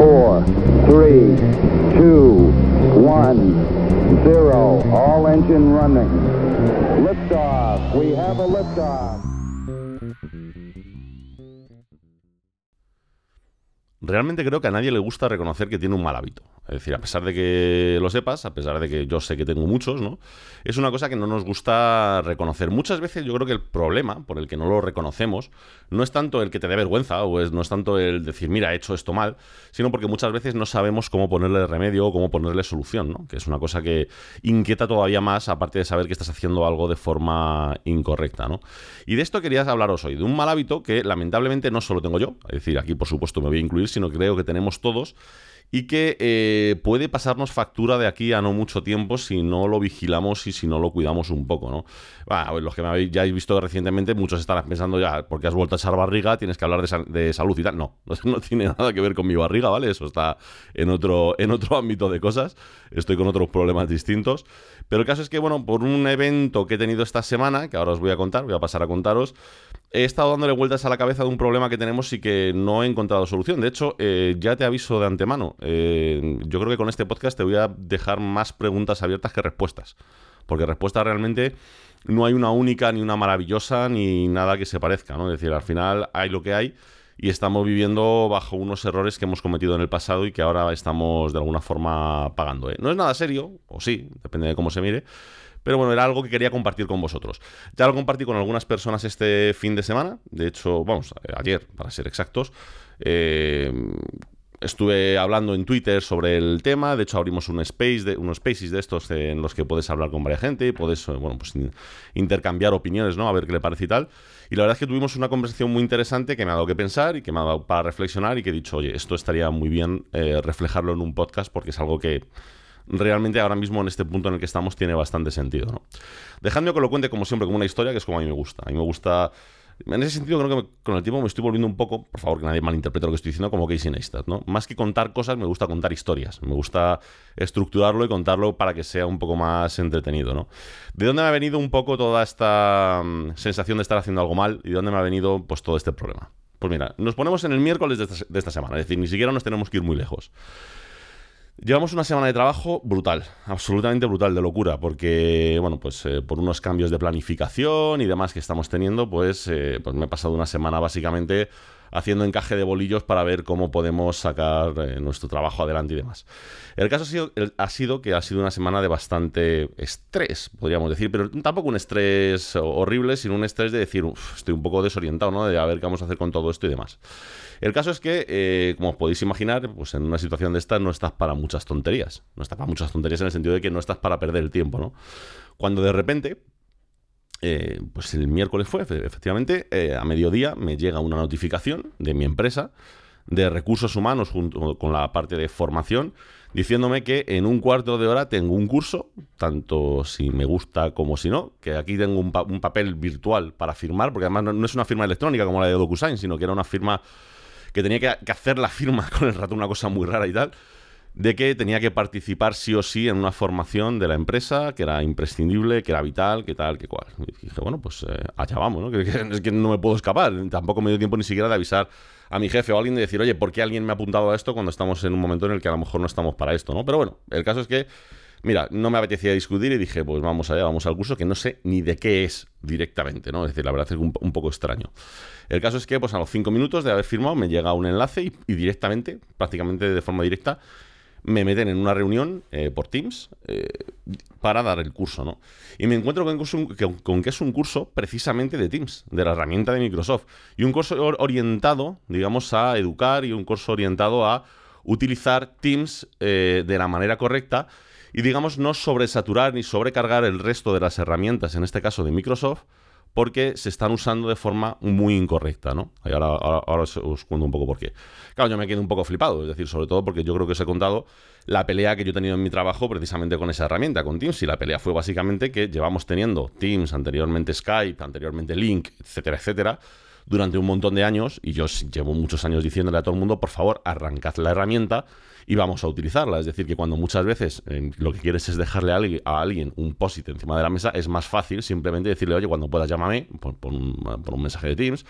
four, three, two, one, zero. All engine running. Liftoff. We have a liftoff. Realmente creo que a nadie le gusta reconocer que tiene un mal hábito. Es decir, a pesar de que lo sepas, a pesar de que yo sé que tengo muchos, ¿no? Es una cosa que no nos gusta reconocer. Muchas veces yo creo que el problema por el que no lo reconocemos no es tanto el que te dé vergüenza o es, no es tanto el decir, mira, he hecho esto mal, sino porque muchas veces no sabemos cómo ponerle remedio o cómo ponerle solución, ¿no? Que es una cosa que inquieta todavía más, aparte de saber que estás haciendo algo de forma incorrecta, ¿no? Y de esto querías hablaros hoy, de un mal hábito que lamentablemente no solo tengo yo, es decir, aquí por supuesto me voy a incluir, sino creo que tenemos todos y que eh, puede pasarnos factura de aquí a no mucho tiempo si no lo vigilamos y si no lo cuidamos un poco, ¿no? los que me habéis, ya habéis visto recientemente, muchos estarán pensando ya, porque has vuelto a echar barriga, tienes que hablar de, salud y tal. No, no tiene nada que ver con mi barriga, ¿vale? Eso está en otro, en otro ámbito de cosas. Estoy con otros problemas distintos. Pero el caso es que, bueno, por un evento que he tenido esta semana, que ahora os voy a contar, voy a pasar a contaros, he estado dándole vueltas a la cabeza de un problema que tenemos y que no he encontrado solución. De hecho, eh, ya te aviso de antemano. Eh, yo creo que con este podcast te voy a dejar más preguntas abiertas que respuestas. Porque respuestas realmente no hay una única, ni una maravillosa, ni nada que se parezca. ¿no? Es decir, al final hay lo que hay y estamos viviendo bajo unos errores que hemos cometido en el pasado y que ahora estamos de alguna forma pagando. ¿eh? No es nada serio, o sí, depende de cómo se mire pero bueno, era algo que quería compartir con vosotros. Ya lo compartí con algunas personas este fin de semana. De hecho, vamos, ayer, para ser exactos. Eh, estuve hablando en Twitter sobre el tema. De hecho, abrimos un space de, unos spaces de estos en los que puedes hablar con varias gente y puedes, eh, bueno, pues intercambiar opiniones, ¿no? A ver qué le parece y tal. Y la verdad es que tuvimos una conversación muy interesante que me ha dado que pensar y que me ha dado para reflexionar y que he dicho, oye, esto estaría muy bien eh, reflejarlo en un podcast porque es algo que realmente ahora mismo en este punto en el que estamos tiene bastante sentido. ¿no? Dejadme que lo cuente como siempre, como una historia que es como a mí me gusta. A mí me gusta... En ese sentido creo que con el tiempo me estoy volviendo un poco, por favor que nadie malinterprete lo que estoy diciendo, como Casey Neistat, ¿no? Más que contar cosas, me gusta contar historias. Me gusta estructurarlo y contarlo para que sea un poco más entretenido, ¿no? ¿De dónde me ha venido un poco toda esta mm, sensación de estar haciendo algo mal y de dónde me ha venido pues todo este problema? Pues mira, nos ponemos en el miércoles de esta, de esta semana, es decir, ni siquiera nos tenemos que ir muy lejos. Llevamos una semana de trabajo brutal, absolutamente brutal, de locura, porque, bueno, pues eh, por unos cambios de planificación y demás que estamos teniendo, pues, eh, pues me he pasado una semana básicamente haciendo encaje de bolillos para ver cómo podemos sacar eh, nuestro trabajo adelante y demás. El caso ha sido, que ha sido una semana de bastante estrés, podríamos decir, pero tampoco un estrés horrible, sino un estrés de decir, estoy un poco desorientado, ¿no? De a ver qué vamos a hacer con todo esto y demás. El caso es que, eh, como os podéis imaginar, pues en una situación de esta no estás para muchas tonterías. No estás para muchas tonterías en el sentido de que no estás para perder el tiempo, ¿no? Cuando de repente, eh, pues el miércoles fue, efectivamente, eh, a mediodía me llega una notificación de mi empresa de recursos humanos junto con la parte de formación diciéndome que en un cuarto de hora tengo un curso, tanto si me gusta como si no, que aquí tengo un, papel virtual para firmar, porque además no, es una firma electrónica como la de DocuSign, sino que era una firma que tenía que, hacer la firma con el ratón, una cosa muy rara y tal, de que tenía que participar sí o sí en una formación de la empresa, que era imprescindible, que era vital, que tal, que cual. Y dije, bueno, pues eh, allá vamos, ¿no? Es que no me puedo escapar. Tampoco me dio tiempo ni siquiera de avisar a mi jefe o a alguien de decir, oye, ¿por qué alguien me ha apuntado a esto cuando estamos en un momento en el que a lo mejor no estamos para esto, ¿no? Pero bueno, el caso es que Mira, no me apetecía discutir y dije, pues vamos allá, vamos al curso, que no sé ni de qué es directamente, ¿no? Es decir, la verdad es un, un poco extraño. El caso es que, pues a los cinco minutos de haber firmado, me llega un enlace y, directamente, prácticamente de forma directa, me meten en una reunión eh, por Teams eh, para dar el curso, ¿no? Y me encuentro con que, es un curso precisamente de Teams, de la herramienta de Microsoft. Y un curso orientado, digamos, a educar y un curso orientado a utilizar Teams eh, de la manera correcta y digamos no sobresaturar ni sobrecargar el resto de las herramientas, en este caso de Microsoft, porque se están usando de forma muy incorrecta, ¿no? Ahora, os, cuento un poco por qué. Claro, yo me quedo un poco flipado, es decir, sobre todo porque yo creo que os he contado la pelea que yo he tenido en mi trabajo precisamente con esa herramienta, con Teams, y la pelea fue básicamente que llevamos teniendo Teams, anteriormente Skype, anteriormente Link, etcétera, etcétera, durante un montón de años, y yo llevo muchos años diciéndole a todo el mundo, por favor, arrancad la herramienta y vamos a utilizarla. Es decir, que cuando muchas veces eh, lo que quieres es dejarle a alguien, un post encima de la mesa, es más fácil simplemente decirle, oye, cuando puedas llámame por, un, mensaje de Teams.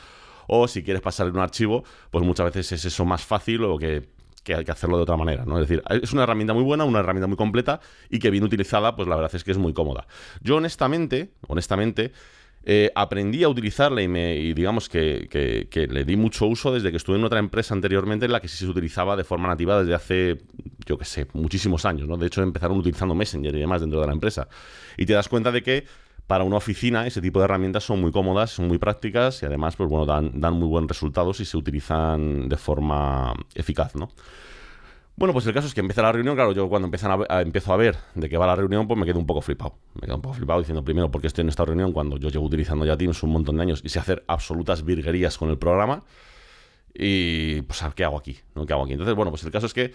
O si quieres pasarle un archivo, pues muchas veces es eso más fácil o que que hay que hacerlo de otra manera, ¿no? Es decir, es una herramienta muy buena, una herramienta muy completa y que bien utilizada, pues la verdad es que es muy cómoda. Yo honestamente, honestamente, eh, aprendí a utilizarla y, me, digamos que, le di mucho uso desde que estuve en otra empresa anteriormente en la que sí se utilizaba de forma nativa desde hace, yo qué sé, muchísimos años, ¿no? De hecho, empezaron utilizando Messenger y demás dentro de la empresa. Y te das cuenta de que para una oficina ese tipo de herramientas son muy cómodas, son muy prácticas y además, pues bueno, dan, dan muy buenos resultados y se utilizan de forma eficaz, ¿no? Bueno, pues el caso es que empieza la reunión, claro, yo cuando a, empiezo a ver de qué va la reunión, pues me quedo un poco flipado. Me quedo un poco flipado diciendo primero porque estoy en esta reunión cuando yo llevo utilizando ya Teams un montón de años y sé hacer absolutas virguerías con el programa. Y pues, ¿qué hago aquí? ¿no? ¿Qué hago aquí? Entonces, bueno, pues el caso es que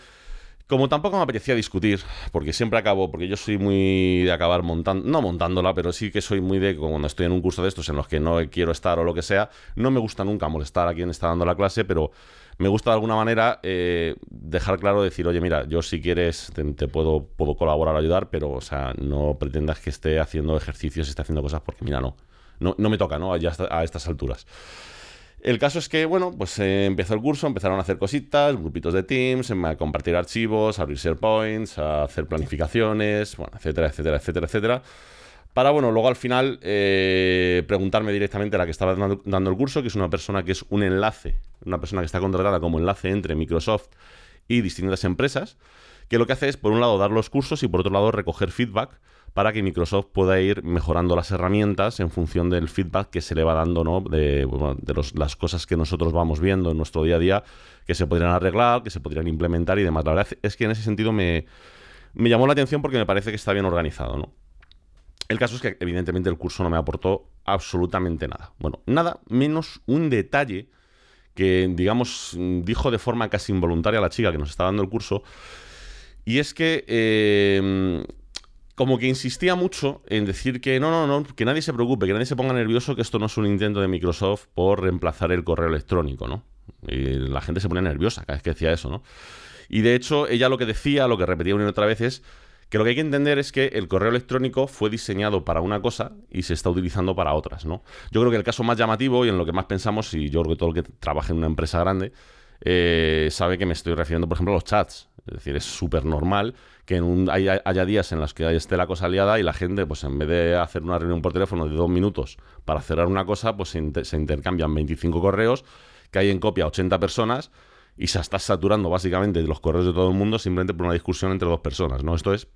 como tampoco me apetecía discutir, porque siempre acabo, porque yo soy muy de acabar montando, no montándola, pero sí que soy muy de cuando estoy en un curso de estos en los que no quiero estar o lo que sea, no me gusta nunca molestar a quien está dando la clase, pero me gusta de alguna manera eh, dejar claro, decir, oye, mira, yo si quieres te, puedo, puedo colaborar, ayudar, pero, o sea, no pretendas que esté haciendo ejercicios, esté haciendo cosas, porque mira, no, no, me toca, ¿no? Ya a estas alturas. El caso es que, bueno, pues eh, empezó el curso, empezaron a hacer cositas, grupitos de Teams, a compartir archivos, a abrir SharePoints, a hacer planificaciones, bueno, etcétera, etcétera, etcétera, etcétera. Para, bueno, luego al final eh, preguntarme directamente a la que estaba dando, el curso, que es una persona que es un enlace, una persona que está contratada como enlace entre Microsoft y distintas empresas, que lo que hace es, por un lado, dar los cursos y por otro lado, recoger feedback para que Microsoft pueda ir mejorando las herramientas en función del feedback que se le va dando, ¿no? De, las cosas que nosotros vamos viendo en nuestro día a día, que se podrían arreglar, que se podrían implementar y demás. La verdad es que en ese sentido me, llamó la atención porque me parece que está bien organizado, ¿no? El caso es que evidentemente el curso no me aportó absolutamente nada. Bueno, nada menos un detalle que, digamos, dijo de forma casi involuntaria la chica que nos está dando el curso. Y es que, em, como que insistía mucho en decir que no, no, no, que nadie se preocupe, que nadie se ponga nervioso, que esto no es un intento de Microsoft por reemplazar el correo electrónico, ¿no? Y la gente se ponía nerviosa cada vez que decía eso, ¿no? Y de hecho, ella lo que decía, lo que repetía una y otra vez es que lo que hay que entender es que el correo electrónico fue diseñado para una cosa y se está utilizando para otras, ¿no? Yo creo que el caso más llamativo y en lo que más pensamos, y yo creo que todo el que trabaja en una empresa grande eh, sabe que me estoy refiriendo, por ejemplo, a los chats. Es decir, es súper normal que haya, días en los que esté la cosa liada y la gente, pues en vez de hacer una reunión por teléfono de dos minutos para cerrar una cosa, pues se, intercambian 25 correos, que hay en copia 80 personas y se está saturando básicamente los correos de todo el mundo simplemente por una discusión entre dos personas, ¿no? Esto es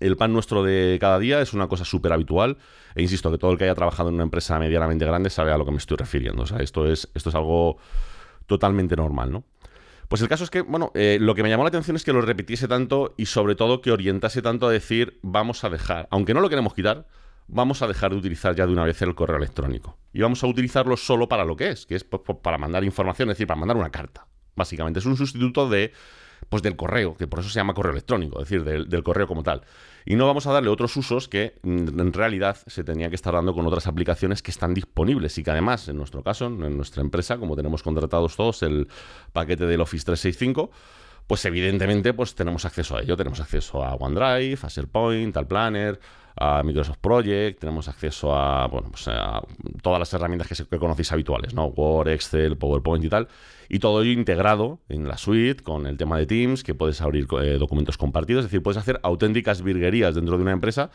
el pan nuestro de cada día, es una cosa súper habitual e insisto que todo el que haya trabajado en una empresa medianamente grande sabe a lo que me estoy refiriendo, o sea, esto es, esto es algo totalmente normal, ¿no? Pues el caso es que, bueno, eh, lo que me llamó la atención es que lo repitiese tanto y sobre todo que orientase tanto a decir, vamos a dejar, aunque no lo queremos quitar, vamos a dejar de utilizar ya de una vez el correo electrónico. Y vamos a utilizarlo solo para lo que es, que es pues, para mandar información, es decir, para mandar una carta. Básicamente, es un sustituto de, pues, del correo, que por eso se llama correo electrónico, es decir, del, correo como tal. Y no vamos a darle otros usos que mm, en realidad se tenía que estar dando con otras aplicaciones que están disponibles y que además, en nuestro caso, en nuestra empresa, como tenemos contratados todos el paquete del Office 365, pues evidentemente pues tenemos acceso a ello. Tenemos acceso a OneDrive, a SharePoint, al Planner, a Microsoft Project, tenemos acceso a, bueno, pues a todas las herramientas que, conocéis habituales, ¿no? Word, Excel, PowerPoint y tal. Y todo ello integrado en la suite con el tema de Teams, que puedes abrir eh, documentos compartidos, es decir, puedes hacer auténticas virguerías dentro de una empresa,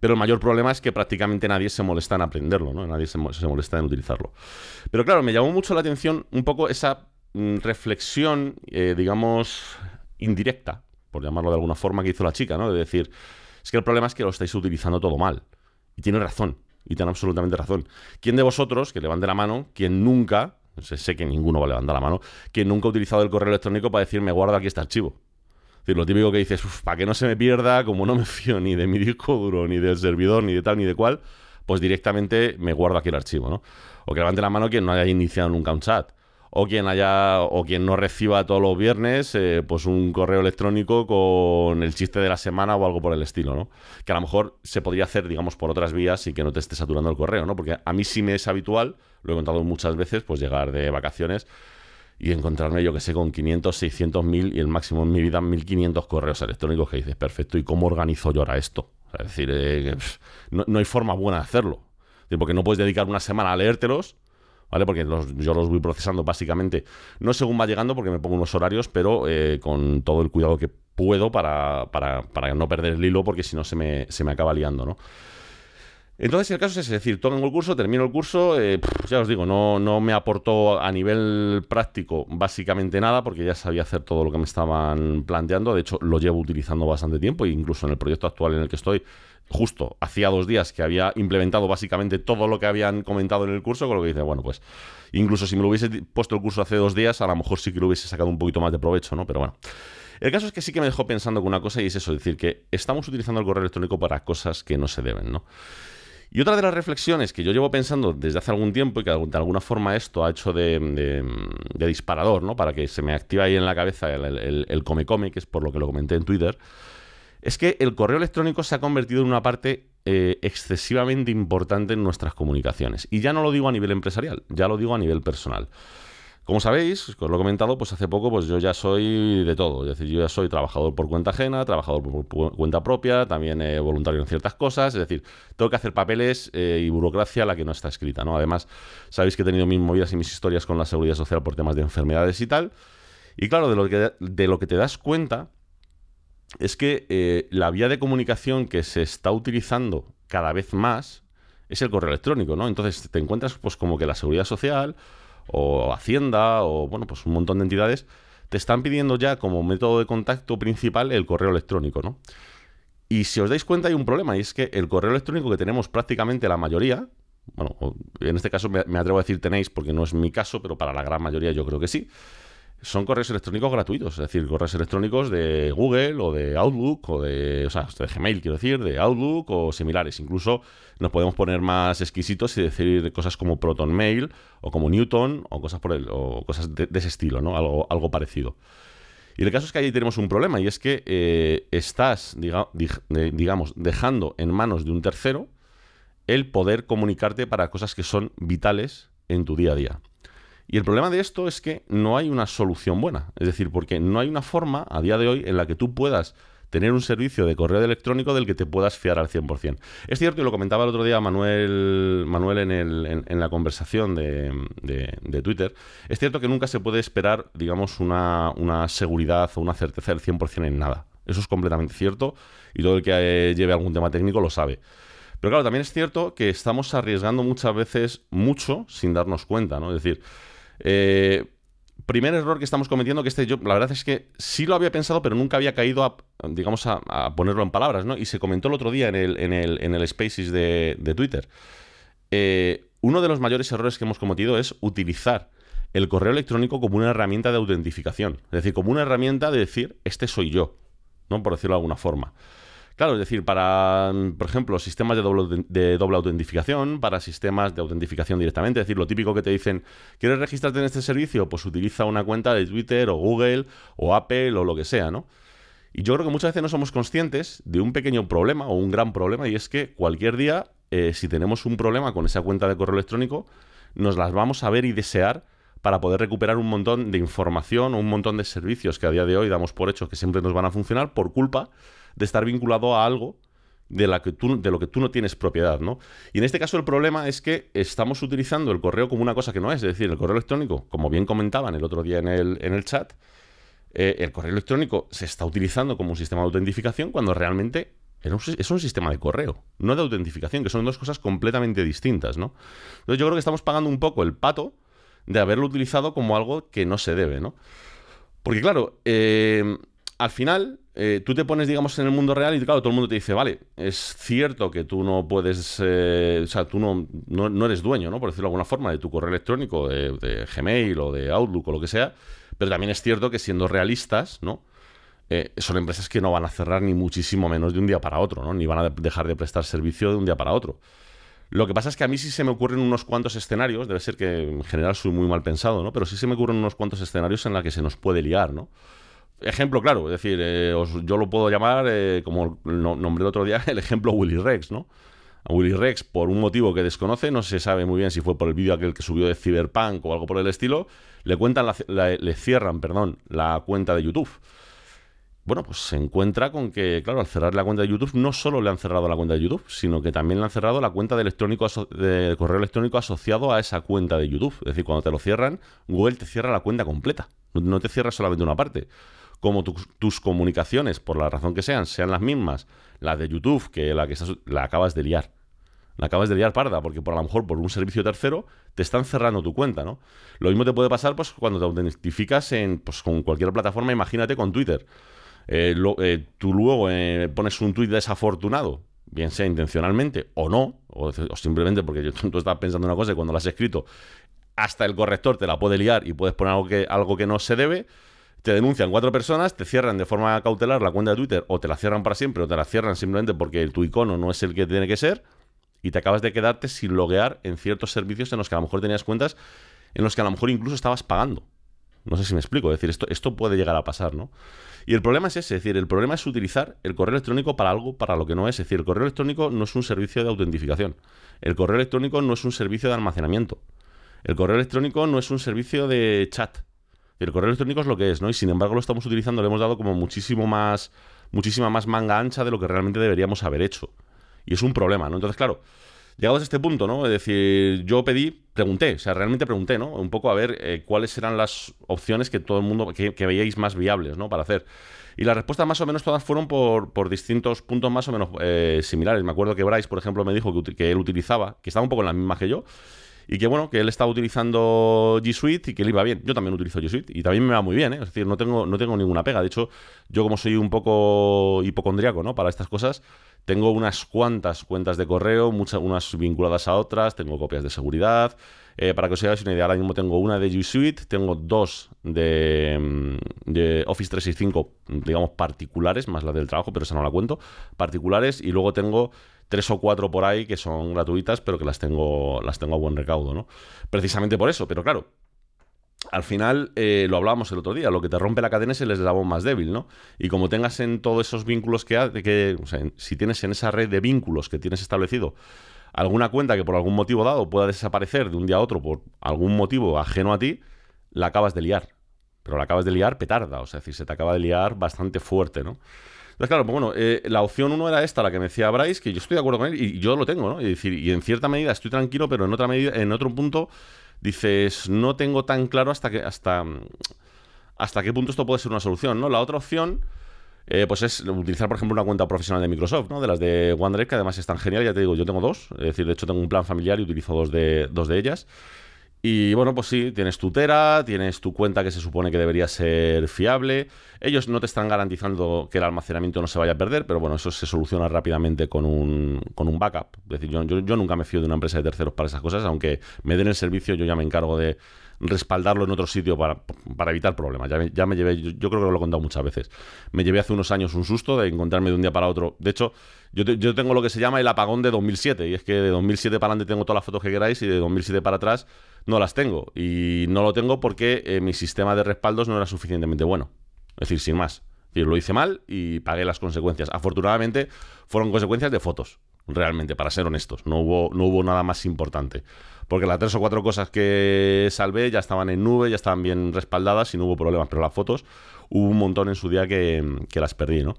pero el mayor problema es que prácticamente nadie se molesta en aprenderlo, ¿no? Nadie se, molesta en utilizarlo. Pero claro, me llamó mucho la atención un poco esa mm, reflexión, eh, digamos, indirecta, por llamarlo de alguna forma, que hizo la chica, ¿no? De decir, es que el problema es que lo estáis utilizando todo mal. Y tiene razón. Y tiene absolutamente razón. ¿Quién de vosotros, que levante la mano, quien nunca, sé que ninguno va a levantar la mano, quien nunca ha utilizado el correo electrónico para decir me guardo aquí este archivo? Es decir, lo típico que dices, para que no se me pierda, como no me fío ni de mi disco duro, ni del servidor, ni de tal, ni de cual, pues directamente me guardo aquí el archivo, ¿no? O que levante la mano quien no haya iniciado nunca un chat o quien haya o quien no reciba todos los viernes eh, pues un correo electrónico con el chiste de la semana o algo por el estilo, ¿no? Que a lo mejor se podría hacer, digamos, por otras vías y que no te esté saturando el correo, ¿no? Porque a mí sí me es habitual, lo he contado muchas veces, pues llegar de vacaciones y encontrarme, yo que sé, con 500, 600, 1000 y el máximo en mi vida 1500 correos electrónicos que dices, perfecto, ¿y cómo organizo yo ahora esto? es decir, eh, no, hay forma buena de hacerlo. Porque no puedes dedicar una semana a leértelos ¿vale? Porque yo los voy procesando básicamente, no según va llegando, porque me pongo unos horarios, pero eh, con todo el cuidado que puedo para, para, para no perder el hilo, porque si no se me, se me acaba liando, ¿no? Entonces el caso es, decir, tomo el curso, termino el curso, eh, ya os digo, no, no me aportó a nivel práctico básicamente nada porque ya sabía hacer todo lo que me estaban planteando, de hecho lo llevo utilizando bastante tiempo e incluso en el proyecto actual en el que estoy, justo hacía dos días que había implementado básicamente todo lo que habían comentado en el curso, con lo que dice, bueno, pues incluso si me lo hubiese puesto el curso hace dos días, a lo mejor sí que lo hubiese sacado un poquito más de provecho, ¿no? Pero bueno. El caso es que sí que me dejó pensando con una cosa y es eso, es decir, que estamos utilizando el correo electrónico para cosas que no se deben, ¿no? Y otra de las reflexiones que yo llevo pensando desde hace algún tiempo y que de alguna forma esto ha hecho de, disparador, ¿no? Para que se me active ahí en la cabeza el, come come, que es por lo que lo comenté en Twitter, es que el correo electrónico se ha convertido en una parte eh, excesivamente importante en nuestras comunicaciones. Y ya no lo digo a nivel empresarial, ya lo digo a nivel personal. Como sabéis, os lo he comentado, pues hace poco pues yo ya soy de todo. Es decir, yo ya soy trabajador por cuenta ajena, trabajador por, cuenta propia, también eh, voluntario en ciertas cosas. Es decir, tengo que hacer papeles eh, y burocracia la que no está escrita. ¿no? Además, sabéis que he tenido mis movidas y mis historias con la seguridad social por temas de enfermedades y tal. Y claro, de lo que, te das cuenta es que eh, la vía de comunicación que se está utilizando cada vez más es el correo electrónico, ¿no? Entonces te encuentras pues como que la seguridad social o Hacienda o bueno, pues un montón de entidades te están pidiendo ya como método de contacto principal el correo electrónico, ¿no? Y si os dais cuenta hay un problema y es que el correo electrónico que tenemos prácticamente la mayoría, bueno, en este caso me, atrevo a decir tenéis porque no es mi caso, pero para la gran mayoría yo creo que sí, son correos electrónicos gratuitos, es decir, correos electrónicos de Google o de Outlook o de, o sea, de Gmail, quiero decir, de Outlook o similares. Incluso nos podemos poner más exquisitos y decir cosas como Proton Mail o como Newton o cosas por el, o cosas de, ese estilo, ¿no? Algo, algo parecido. Y el caso es que ahí tenemos un problema y es que eh, estás, digamos, dejando en manos de un tercero el poder comunicarte para cosas que son vitales en tu día a día. Y el problema de esto es que no hay una solución buena. Es decir, porque no hay una forma a día de hoy en la que tú puedas tener un servicio de correo electrónico del que te puedas fiar al 100%. Es cierto, y lo comentaba el otro día Manuel, Manuel en, el, en, la conversación de, de, Twitter, es cierto que nunca se puede esperar, digamos, una, una seguridad o una certeza del 100% en nada. Eso es completamente cierto y todo el que eh, lleve algún tema técnico lo sabe. Pero claro, también es cierto que estamos arriesgando muchas veces mucho sin darnos cuenta, ¿no? Es decir, eh, primer error que estamos cometiendo, que este yo, la verdad es que sí lo había pensado, pero nunca había caído a, digamos, a, ponerlo en palabras, ¿no? Y se comentó el otro día en el, en el, en el Spaces de, Twitter. Eh, uno de los mayores errores que hemos cometido es utilizar el correo electrónico como una herramienta de autentificación. Es decir, como una herramienta de decir, este soy yo, ¿no? Por decirlo de alguna forma. Claro, es decir, para, por ejemplo, sistemas de doble, de doble autentificación, para sistemas de autentificación directamente, es decir, lo típico que te dicen, ¿quieres registrarte en este servicio? Pues utiliza una cuenta de Twitter o Google o Apple o lo que sea, ¿no? Y yo creo que muchas veces no somos conscientes de un pequeño problema o un gran problema y es que cualquier día, eh, si tenemos un problema con esa cuenta de correo electrónico, nos las vamos a ver y desear para poder recuperar un montón de información o un montón de servicios que a día de hoy damos por hecho que siempre nos van a funcionar por culpa de estar vinculado a algo de, lo que tú no tienes propiedad, ¿no? Y en este caso el problema es que estamos utilizando el correo como una cosa que no es, es decir, el correo electrónico, como bien comentaban el otro día en el, en el chat, eh, el correo electrónico se está utilizando como un sistema de autentificación cuando realmente es un sistema de correo, no de autentificación, que son dos cosas completamente distintas, ¿no? Entonces yo creo que estamos pagando un poco el pato de haberlo utilizado como algo que no se debe, ¿no? Porque claro, eh, al final eh, tú te pones, digamos, en el mundo real y claro, todo el mundo te dice, vale, es cierto que tú no puedes, eh, o sea, tú no, no, eres dueño, ¿no? Por decirlo de alguna forma, de tu correo electrónico, de, Gmail o de Outlook o lo que sea, pero también es cierto que siendo realistas, ¿no? Eh, son empresas que no van a cerrar ni muchísimo menos de un día para otro, ¿no? Ni van a dejar de prestar servicio de un día para otro. Lo que pasa es que a mí sí se me ocurren unos cuantos escenarios, debe ser que en general soy muy mal pensado, ¿no? Pero sí se me ocurren unos cuantos escenarios en los que se nos puede liar, ¿no? Ejemplo claro, es decir, eh, yo lo puedo llamar, eh, como nombré el otro día, el ejemplo Willy Rex, ¿no? A Willy Rex, por un motivo que desconoce, no se sabe muy bien si fue por el vídeo aquel que subió de Cyberpunk o algo por el estilo, le cuentan, le cierran, perdón, la cuenta de YouTube. bueno, pues se encuentra con que, claro, al cerrar la cuenta de YouTube, no solo le han cerrado la cuenta de YouTube, sino que también le han cerrado la cuenta de, electrónico de correo electrónico asociado a esa cuenta de YouTube. Es decir, cuando te lo cierran, Google te cierra la cuenta completa. No te cierra solamente una parte. Como tus comunicaciones, por la razón que sean, sean las mismas, las de YouTube, que la que la acabas de liar. La acabas de liar parda, porque por a lo mejor por un servicio tercero te están cerrando tu cuenta, ¿no? Lo mismo te puede pasar pues, cuando te autentificas en, pues, con cualquier plataforma, imagínate con Twitter eh, eh, tú luego eh, pones un tuit desafortunado, bien sea intencionalmente o no, o, simplemente porque tú estás pensando una cosa y cuando la has escrito, hasta el corrector te la puede liar y puedes poner algo que, algo que no se debe. Te denuncian cuatro personas, te cierran de forma cautelar la cuenta de Twitter o te la cierran para siempre o te la cierran simplemente porque tu icono no es el que tiene que ser y te acabas de quedarte sin loguear en ciertos servicios en los que a lo mejor tenías cuentas en los que a lo mejor incluso estabas pagando. No sé si me explico, es decir, esto, esto puede llegar a pasar, ¿no? Y el problema es ese, es decir, el problema es utilizar el correo electrónico para algo para lo que no es. Es decir, el correo electrónico no es un servicio de autentificación. El correo electrónico no es un servicio de almacenamiento. El correo electrónico no es un servicio de chat. El correo electrónico es lo que es, ¿no? Y sin embargo lo estamos utilizando, le hemos dado como muchísimo más, muchísima más manga ancha de lo que realmente deberíamos haber hecho. Y es un problema, ¿no? Entonces, claro, Llegados a este punto, ¿no? Es decir, yo pedí, pregunté, o sea, realmente pregunté, ¿no? Un poco a ver eh, cuáles eran las opciones que todo el mundo, que, veíais más viables, ¿no? Para hacer. Y las respuestas más o menos todas fueron por, por distintos puntos más o menos eh, similares. Me acuerdo que Bryce, por ejemplo, me dijo que, que, él utilizaba, que estaba un poco en la misma que yo, y que bueno, que él estaba utilizando G Suite y que le iba bien. Yo también utilizo G Suite y también me va muy bien, ¿eh? Es decir, no tengo, no tengo ninguna pega. De hecho, yo como soy un poco hipocondriaco, ¿no? Para estas cosas, tengo unas cuantas cuentas de correo, muchas, unas vinculadas a otras, tengo copias de seguridad. Eh, para que os hagáis una idea, ahora mismo tengo una de G Suite, tengo dos de, mm, de, Office 365, digamos, particulares, más la del trabajo, pero esa no la cuento, particulares, y luego tengo tres o cuatro por ahí que son gratuitas, pero que las tengo, las tengo a buen recaudo, ¿no? Precisamente por eso, pero claro, al final eh, lo hablábamos el otro día, lo que te rompe la cadena es el eslabón más débil, ¿no? Y como tengas en todos esos vínculos que, hay, que si tienes en esa red de vínculos que tienes establecido alguna cuenta que por algún motivo dado pueda desaparecer de un día a otro por algún motivo ajeno a ti, la acabas de liar. Pero la acabas de liar petarda, o sea, es decir, se te acaba de liar bastante fuerte, ¿no? Claro, pues bueno, eh, la opción uno era esta, la que me decía Bryce, que yo estoy de acuerdo con él y yo lo tengo, ¿no? Y, decir, y en cierta medida estoy tranquilo, pero en otra medida, en otro punto dices, no tengo tan claro hasta que hasta hasta qué punto esto puede ser una solución, ¿no? La otra opción eh, pues es utilizar, por ejemplo, una cuenta profesional de Microsoft, ¿no? De las de OneDrive, que además están genial, ya te digo, yo tengo dos, es decir, de hecho tengo un plan familiar y utilizo dos de, dos de ellas. Y bueno, pues sí, tienes tu Tera, tienes tu cuenta que se supone que debería ser fiable. Ellos no te están garantizando que el almacenamiento no se vaya a perder, pero bueno, eso se soluciona rápidamente con un, con un backup. Es decir, yo, nunca me fío de una empresa de terceros para esas cosas, aunque me den el servicio, yo ya me encargo de respaldarlo en otro sitio para, para evitar problemas. Ya me, llevé, yo, creo que lo he contado muchas veces. Me llevé hace unos años un susto de encontrarme de un día para otro. De hecho, yo, yo tengo lo que se llama el apagón de 2007, y es que de 2007 para adelante tengo todas las fotos que queráis y de 2007 para atrás no las tengo. Y no lo tengo porque eh, mi sistema de respaldos no era suficientemente bueno. Es decir, sin más. Lo hice mal y pagué las consecuencias. Afortunadamente fueron consecuencias de fotos, realmente, para ser honestos. No hubo, no hubo nada más importante. Porque las tres o cuatro cosas que salvé ya estaban en nube, ya estaban bien respaldadas y no hubo problemas. Pero las fotos hubo un montón en su día que, que las perdí, ¿no?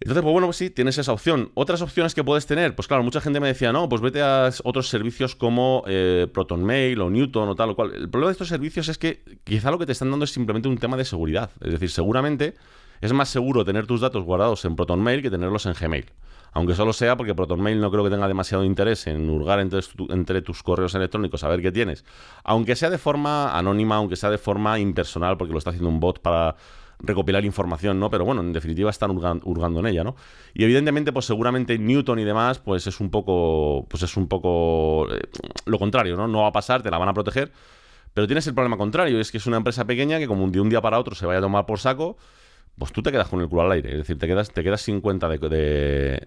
Entonces, pues bueno, pues sí, tienes esa opción. Otras opciones que puedes tener, pues claro, mucha gente me decía, no, pues vete a otros servicios como eh, ProtonMail o Newton o tal o cual. El problema de estos servicios es que quizá lo que te están dando es simplemente un tema de seguridad. Es decir, seguramente es más seguro tener tus datos guardados en ProtonMail que tenerlos en Gmail. Aunque solo sea porque ProtonMail no creo que tenga demasiado interés en hurgar entre, tus correos electrónicos a ver qué tienes. Aunque sea de forma anónima, aunque sea de forma impersonal, porque lo está haciendo un bot para recopilar información, ¿no? Pero bueno, en definitiva están hurgando, en ella, ¿no? Y evidentemente, pues seguramente Newton y demás, pues es un poco, pues es un poco eh, lo contrario, ¿no? No va a pasar, te la van a proteger, pero tienes el problema contrario, es que es una empresa pequeña que como de un día para otro se vaya a tomar por saco, pues tú te quedas con el culo al aire, es decir, te quedas, te quedas sin cuenta de,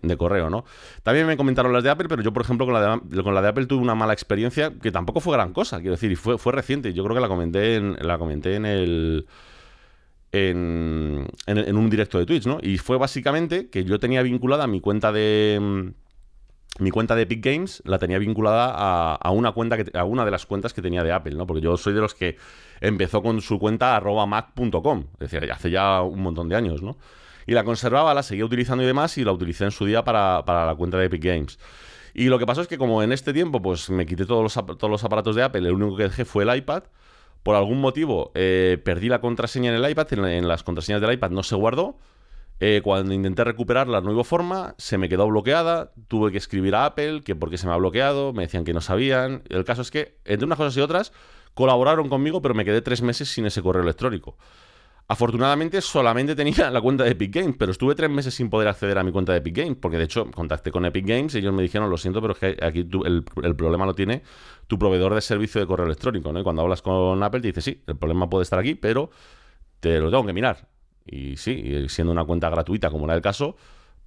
de, correo, ¿no? También me comentaron las de Apple, pero yo, por ejemplo, con la de, con la de Apple tuve una mala experiencia que tampoco fue gran cosa, quiero decir, y fue, fue reciente, yo creo que la comenté en, la comenté en el en, un directo de Twitch, ¿no? Y fue básicamente que yo tenía vinculada mi cuenta de mi cuenta de Epic Games la tenía vinculada a, una cuenta que, a una de las cuentas que tenía de Apple, ¿no? Porque yo soy de los que empezó con su cuenta arroba mac.com, es decir, hace ya un montón de años, ¿no? Y la conservaba, la seguía utilizando y demás, y la utilicé en su día para, la cuenta de Epic Games. Y lo que pasó es que como en este tiempo, pues me quité todos los, todos los aparatos de Apple, el único que dejé fue el iPad. Por algún motivo eh, perdí la contraseña en el iPad, en, las contraseñas del iPad no se guardó. Eh, cuando intenté recuperarla de nueva forma, se me quedó bloqueada. Tuve que escribir a Apple que por qué se me ha bloqueado. Me decían que no sabían. El caso es que, entre unas cosas y otras, colaboraron conmigo, pero me quedé tres meses sin ese correo electrónico. Afortunadamente solamente tenía la cuenta de Epic Games, pero estuve tres meses sin poder acceder a mi cuenta de Epic Games, porque de hecho contacté con Epic Games y ellos me dijeron, lo siento, pero es que aquí el, problema lo tiene tu proveedor de servicio de correo electrónico, ¿no? Y cuando hablas con Apple te dice, sí, el problema puede estar aquí, pero te lo tengo que mirar. Y sí, siendo una cuenta gratuita, como era el caso,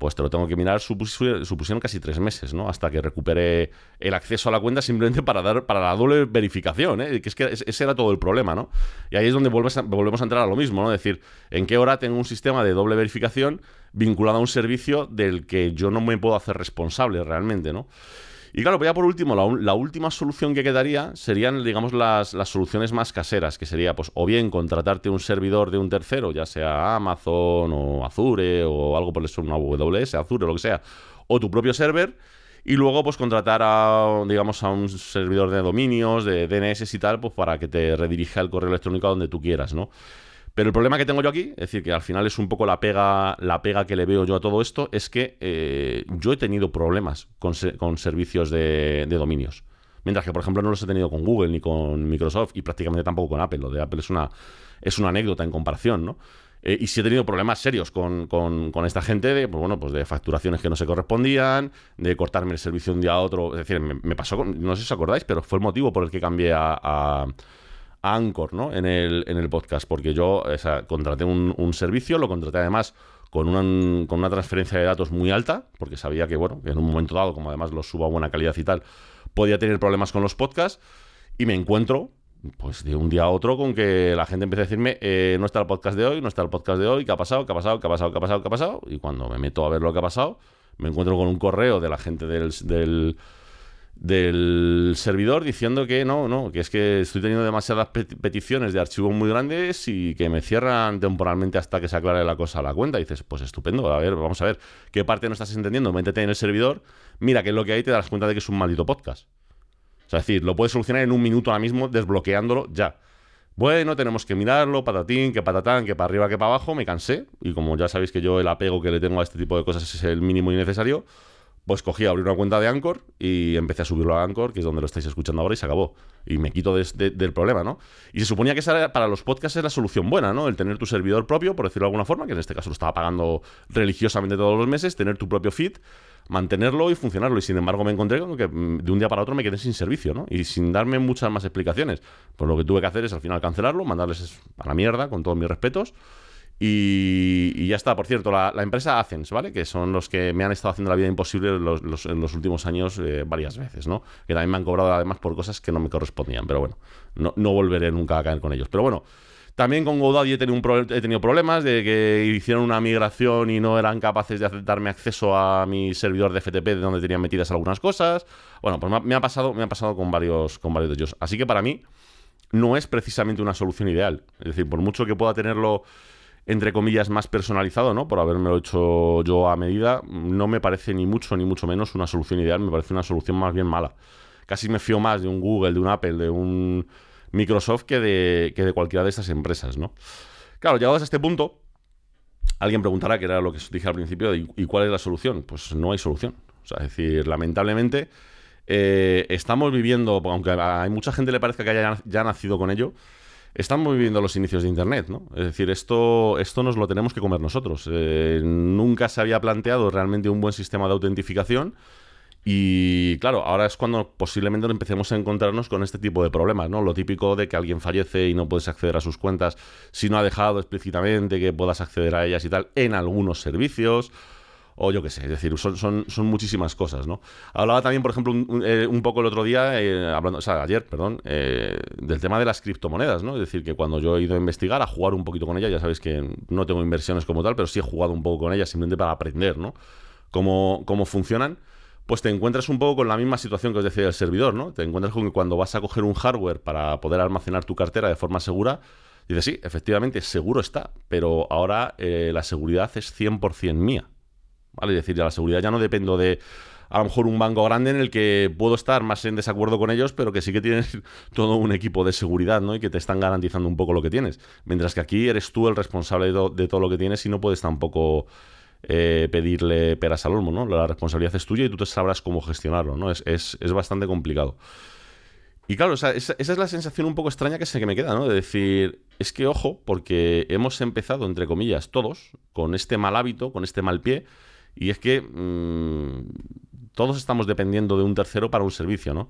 pues te lo tengo que mirar, supusieron casi tres meses, ¿no? Hasta que recupere el acceso a la cuenta simplemente para dar para la doble verificación, ¿eh? Que es que ese era todo el problema, ¿no? Y ahí es donde volvemos a entrar a lo mismo, ¿no? Es decir, ¿en qué hora tengo un sistema de doble verificación vinculado a un servicio del que yo no me puedo hacer responsable realmente, ¿no? Y claro, pues ya por último, la, última solución que quedaría serían, digamos, las, soluciones más caseras, que sería, pues, o bien contratarte un servidor de un tercero, ya sea Amazon o Azure o algo por eso, una AWS, Azure o lo que sea, o tu propio server, y luego, pues, contratar a, digamos, a un servidor de dominios, de DNS y tal, pues, para que te redirija el correo electrónico a donde tú quieras, ¿no? Pero el problema que tengo yo aquí, es decir, que al final es un poco la pega, la pega que le veo yo a todo esto, es que eh, yo he tenido problemas con, servicios de, dominios. Mientras que, por ejemplo, no los he tenido con Google ni con Microsoft y prácticamente tampoco con Apple. Lo de Apple es una, es una anécdota en comparación, ¿no? Eh, y sí he tenido problemas serios con, esta gente de, pues bueno, pues de facturaciones que no se correspondían, de cortarme el servicio de un día a otro. Es decir, me, pasó, no sé si os acordáis, pero fue el motivo por el que cambié a Anchor, ¿no? En el, en el podcast, porque yo contraté un, servicio, lo contraté además con una, con una transferencia de datos muy alta, porque sabía que, bueno, en un momento dado, como además lo subo a buena calidad y tal, podía tener problemas con los podcasts, y me encuentro, pues de un día a otro, con que la gente empieza a decirme, eh, no está el podcast de hoy, no está el podcast de hoy, ¿qué ha pasado? ¿Qué ha pasado? ¿Qué ha pasado? ¿Qué ha pasado? ¿Qué ha pasado? Y cuando me meto a ver lo que ha pasado, me encuentro con un correo de la gente del, del del servidor diciendo que no, no, que es que estoy teniendo demasiadas peticiones de archivos muy grandes y que me cierran temporalmente hasta que se aclare la cosa a la cuenta. Y dices, pues estupendo, a ver, vamos a ver, ¿qué parte no estás entendiendo? Métete en el servidor, mira qué es lo que hay te das cuenta de que es un maldito podcast. O sea, es decir, lo puedes solucionar en un minuto ahora mismo desbloqueándolo ya. Bueno, tenemos que mirarlo, patatín, que patatán, que para arriba, que para abajo, me cansé. Y como ya sabéis que yo el apego que le tengo a este tipo de cosas es el mínimo y pues cogí, abrí una cuenta de Anchor y empecé a subirlo a Anchor, que es donde lo estáis escuchando ahora, y se acabó. Y me quito del problema, ¿no? Y se suponía que esa para los podcasts es la solución buena, ¿no? El tener tu servidor propio, por decirlo de alguna forma, que en este caso lo estaba pagando religiosamente todos los meses, tener tu propio feed, mantenerlo y funcionarlo. Y sin embargo me encontré con que mm, de un día para otro me quedé sin servicio, ¿no? Y sin darme muchas más explicaciones. Pues lo que tuve que hacer es al final cancelarlo, mandarles a la mierda, con todos mis respetos y, ya está, por cierto, la, empresa Athens, ¿vale? Que son los que me han estado haciendo la vida imposible en los últimos años eh, varias veces, ¿no? Que también me han cobrado además por cosas que no me correspondían, pero bueno, no, no volveré nunca a caer con ellos. Pero bueno, también con GoDaddy he tenido, un tenido problemas de que hicieron una migración y no eran capaces de darme acceso a mi servidor de FTP de donde tenían metidas algunas cosas. Bueno, pues me ha, pasado, me ha pasado con varios, con varios de ellos. Así que para mí no es precisamente una solución ideal. Es decir, por mucho que pueda tenerlo entre comillas, más personalizado, ¿no? Por haberme hecho yo a medida, no me parece ni mucho ni mucho menos una solución ideal, me parece una solución más bien mala. Casi me fío más de un Google, de un Apple, de un Microsoft que de, que de cualquiera de estas empresas, ¿no? Claro, llegados a este punto, alguien preguntará, que era lo que dije al principio, ¿y cuál es la solución? Pues no hay solución. Es decir, lamentablemente eh, estamos viviendo, aunque a mucha gente le parezca que haya ya nacido con ello, estamos viviendo los inicios de Internet, ¿no? Es decir, esto, esto nos lo tenemos que comer nosotros. Eh, nunca se había planteado realmente un buen sistema de autentificación. Y claro, ahora es cuando posiblemente empecemos a encontrarnos con este tipo de problemas, ¿no? Lo típico de que alguien fallece y no puedes acceder a sus cuentas si no ha dejado explícitamente que puedas acceder a ellas y tal en algunos servicios o yo qué sé, es decir, son, son, son, muchísimas cosas, ¿no? Hablaba también, por ejemplo, un, eh, poco el otro día, eh, hablando, o sea, ayer, perdón, eh, del tema de las criptomonedas, ¿no? Es decir, que cuando yo he ido a investigar, a jugar un poquito con ellas, ya sabéis que no tengo inversiones como tal, pero sí he jugado un poco con ellas simplemente para aprender, ¿no? Cómo, cómo funcionan pues te encuentras un poco con la misma situación que os decía el servidor, ¿no? Te encuentras con que cuando vas a coger un hardware para poder almacenar tu cartera de forma segura, dices, sí, efectivamente, seguro está, pero ahora la seguridad es 100% mía. ¿Vale? Es decir, ya la seguridad ya no dependo de a lo mejor un banco grande en el que puedo estar más en desacuerdo con ellos, pero que sí que tienes todo un equipo de seguridad, ¿no? Y que te están garantizando un poco lo que tienes. Mientras que aquí eres tú el responsable de, todo lo que tienes y no puedes tampoco eh, pedirle peras al olmo, ¿no? La responsabilidad es tuya y tú te sabrás cómo gestionarlo, ¿no? Es, es, bastante complicado. Y claro, esa, esa, es la sensación un poco extraña que, se, que me queda, ¿no? De decir, es que ojo, porque hemos empezado, entre comillas, todos, con este mal hábito, con este mal pie, y es que mm, todos estamos dependiendo de un tercero para un servicio, ¿no?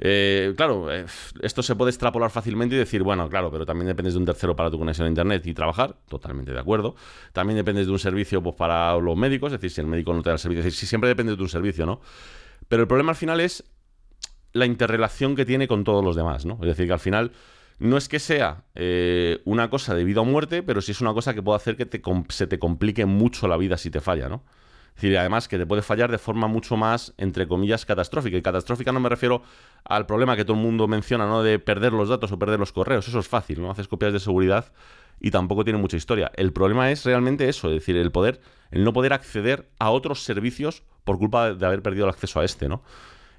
Eh, claro, eh, esto se puede extrapolar fácilmente y decir, bueno, claro, pero también dependes de un tercero para tu conexión a Internet y trabajar, totalmente de acuerdo. También dependes de un servicio pues, para los médicos, es decir, si el médico no te da el servicio, es decir, si siempre dependes de un servicio, ¿no? Pero el problema al final es la interrelación que tiene con todos los demás, ¿no? Es decir, que al final no es que sea eh, una cosa de vida o muerte, pero sí es una cosa que puede hacer que se te complique mucho la vida si te falla, ¿no? Decir, además que te puede fallar de forma mucho más, entre comillas, catastrófica. Y catastrófica no me refiero al problema que todo el mundo menciona, ¿no? De perder los datos o perder los correos. Eso es fácil, ¿no? Haces copias de seguridad y tampoco tiene mucha historia. El problema es realmente eso, es decir, el poder, el no poder acceder a otros servicios por culpa de haber perdido el acceso a este, ¿no?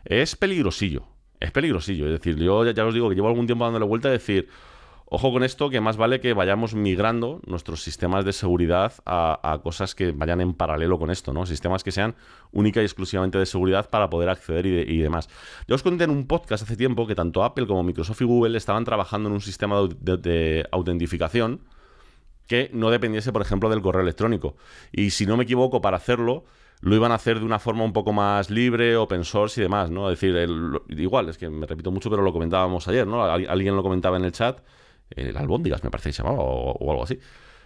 Es peligrosillo, es peligrosillo. Es decir, yo ya, ya os digo que llevo algún tiempo dándole vuelta a decir, Ojo con esto, que más vale que vayamos migrando nuestros sistemas de seguridad a, cosas que vayan en paralelo con esto, ¿no? Sistemas que sean única y exclusivamente de seguridad para poder acceder y, demás. Yo os conté en un podcast hace tiempo que tanto Apple como Microsoft y Google estaban trabajando en un sistema de, autentificación que no dependiese, por ejemplo, del correo electrónico. Y si no me equivoco, para hacerlo, lo iban a hacer de una forma un poco más libre, open source y demás, ¿no? Es decir, igual, es que me repito mucho, pero lo comentábamos ayer, ¿no? Alguien lo comentaba en el chat el albóndigas me parece que se llamaba, o, algo así.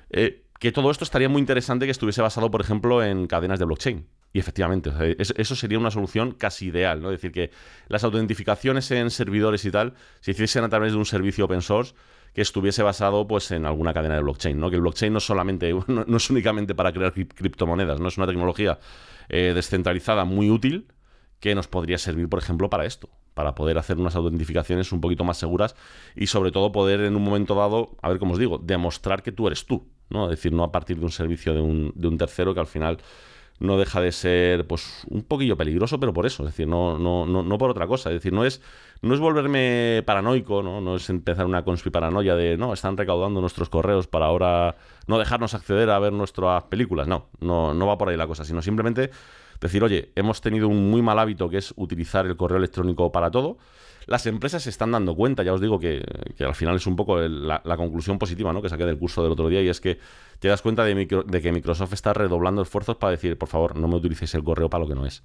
Eh, que todo esto estaría muy interesante que estuviese basado, por ejemplo, en cadenas de blockchain. Y efectivamente, eso sería una solución casi ideal, ¿no? Es decir, que las autentificaciones en servidores y tal se hiciesen a través de un servicio open source que estuviese basado pues en alguna cadena de blockchain, ¿no? Que el blockchain no solamente, no, es únicamente para crear criptomonedas, ¿no? Es una tecnología eh, descentralizada muy útil que nos podría servir, por ejemplo, para esto, para poder hacer unas autentificaciones un poquito más seguras y sobre todo poder en un momento dado, a ver cómo os digo, demostrar que tú eres tú, ¿no? Es decir, no a partir de un servicio de un, de un tercero que al final no deja de ser pues un poquillo peligroso, pero por eso, es decir, no, no, no, no por otra cosa, es decir, no es, no es volverme paranoico, ¿no? no es empezar una conspiparanoia de no, están recaudando nuestros correos para ahora no dejarnos acceder a ver nuestras películas, no, no, no va por ahí la cosa, sino simplemente Decir, oye, hemos tenido un muy mal hábito que es utilizar el correo electrónico para todo. Las empresas se están dando cuenta, ya os digo que, al final es un poco la, conclusión positiva ¿no? que saqué del curso del otro día y es que te das cuenta de que Microsoft está redoblando esfuerzos para decir, por favor, no me utilicéis el correo para lo que no es.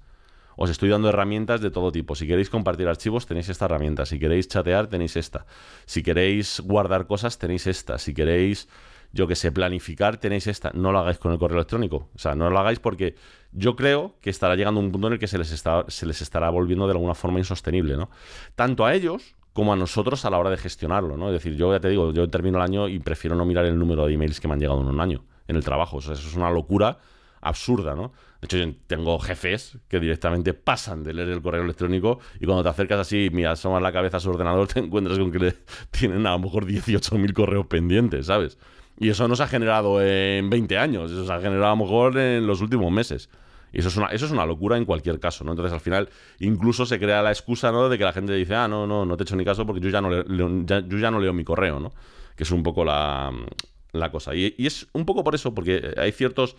Os estoy dando herramientas de todo tipo. Si queréis compartir archivos, tenéis esta herramienta. Si queréis chatear, tenéis esta. Si queréis guardar cosas, tenéis esta. Si queréis yo que sé, planificar, tenéis esta. No lo hagáis con el correo electrónico. O sea, no lo hagáis porque yo creo que estará llegando un punto en el que se les, está, se les estará volviendo de alguna forma insostenible, ¿no? Tanto a ellos como a nosotros a la hora de gestionarlo, ¿no? Es decir, yo ya te digo, yo termino el año y prefiero no mirar el número de emails que me han llegado en un año en el trabajo. O sea, eso es una locura absurda, ¿no? De hecho, yo tengo jefes que directamente pasan de leer el correo electrónico y cuando te acercas así, mira, asomas la cabeza a su ordenador, te encuentras con que tienen a lo mejor 18.000 correos pendientes, ¿sabes? Y eso no se ha generado en 20 años, eso se ha generado a lo mejor en los últimos meses. Y eso es, una, eso es una locura en cualquier caso, ¿no? Entonces, al final, incluso se crea la excusa, ¿no? De que la gente dice, ah, no, no, no te echo ni caso porque yo ya no, leo, yo ya no leo mi correo, ¿no? Que es un poco la, cosa. Y, y, es un poco por eso, porque hay ciertos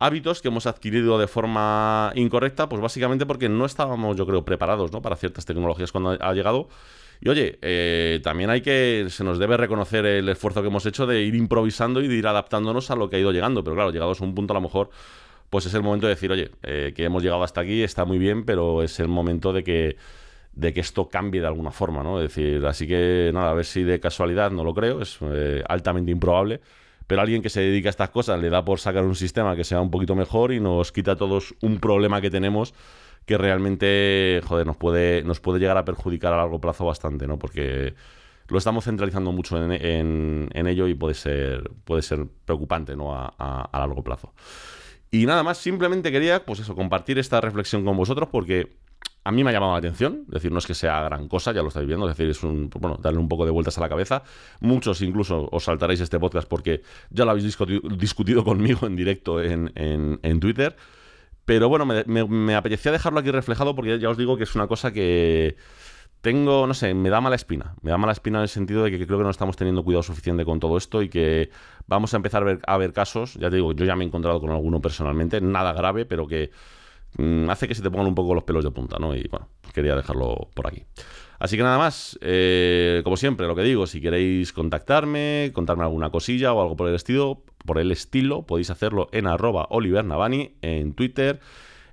hábitos que hemos adquirido de forma incorrecta, pues básicamente porque no estábamos, yo creo, preparados, ¿no? Para ciertas tecnologías cuando ha llegado y oye, eh, también hay que, se nos debe reconocer el esfuerzo que hemos hecho de ir improvisando y de ir adaptándonos a lo que ha ido llegando. Pero claro, llegados a un punto a lo mejor, pues es el momento de decir, oye, eh, que hemos llegado hasta aquí, está muy bien, pero es el momento de que de que esto cambie de alguna forma, ¿no? Es decir, así que nada, a ver si de casualidad, no lo creo, es eh, altamente improbable, pero alguien que se dedica a estas cosas le da por sacar un sistema que sea un poquito mejor y nos quita a todos un problema que tenemos que realmente, joder, nos puede, nos puede llegar a perjudicar a largo plazo bastante, ¿no? Porque lo estamos centralizando mucho en, ello y puede ser, puede ser preocupante, ¿no? A, largo plazo. Y nada más, simplemente quería, pues eso, compartir esta reflexión con vosotros porque a mí me ha llamado la atención, es decir, no es que sea gran cosa, ya lo estáis viendo, es decir, es un, bueno, darle un poco de vueltas a la cabeza. Muchos incluso os saltaréis este podcast porque ya lo habéis discutido, conmigo en directo en, en, Twitter. Pero bueno, me, me, apetecía dejarlo aquí reflejado porque ya os digo que es una cosa que tengo, no sé, me da mala espina. Me da mala espina en el sentido de que creo que no estamos teniendo cuidado suficiente con todo esto y que vamos a empezar a ver, casos, ya te digo, yo ya me he encontrado con alguno personalmente, nada grave, pero que Mm, hace que se te pongan un poco los pelos de punta, ¿no? Y bueno, quería dejarlo por aquí. Así que nada más, eh, como siempre, lo que digo, si queréis contactarme, contarme alguna cosilla o algo por el estilo, por el estilo, podéis hacerlo en arroba Oliver Navani, en Twitter,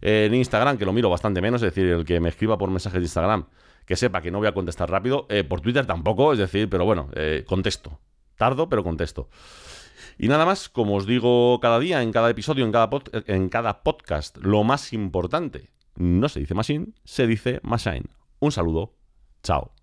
en Instagram, que lo miro bastante menos, es decir, el que me escriba por mensajes de Instagram, que sepa que no voy a contestar rápido, eh, por Twitter tampoco, es decir, pero bueno, eh, contesto. Tardo, pero contesto. Y nada más, como os digo cada día, en cada episodio, en cada, en cada podcast, lo más importante, no se dice machine, se dice machine. Un saludo, chao.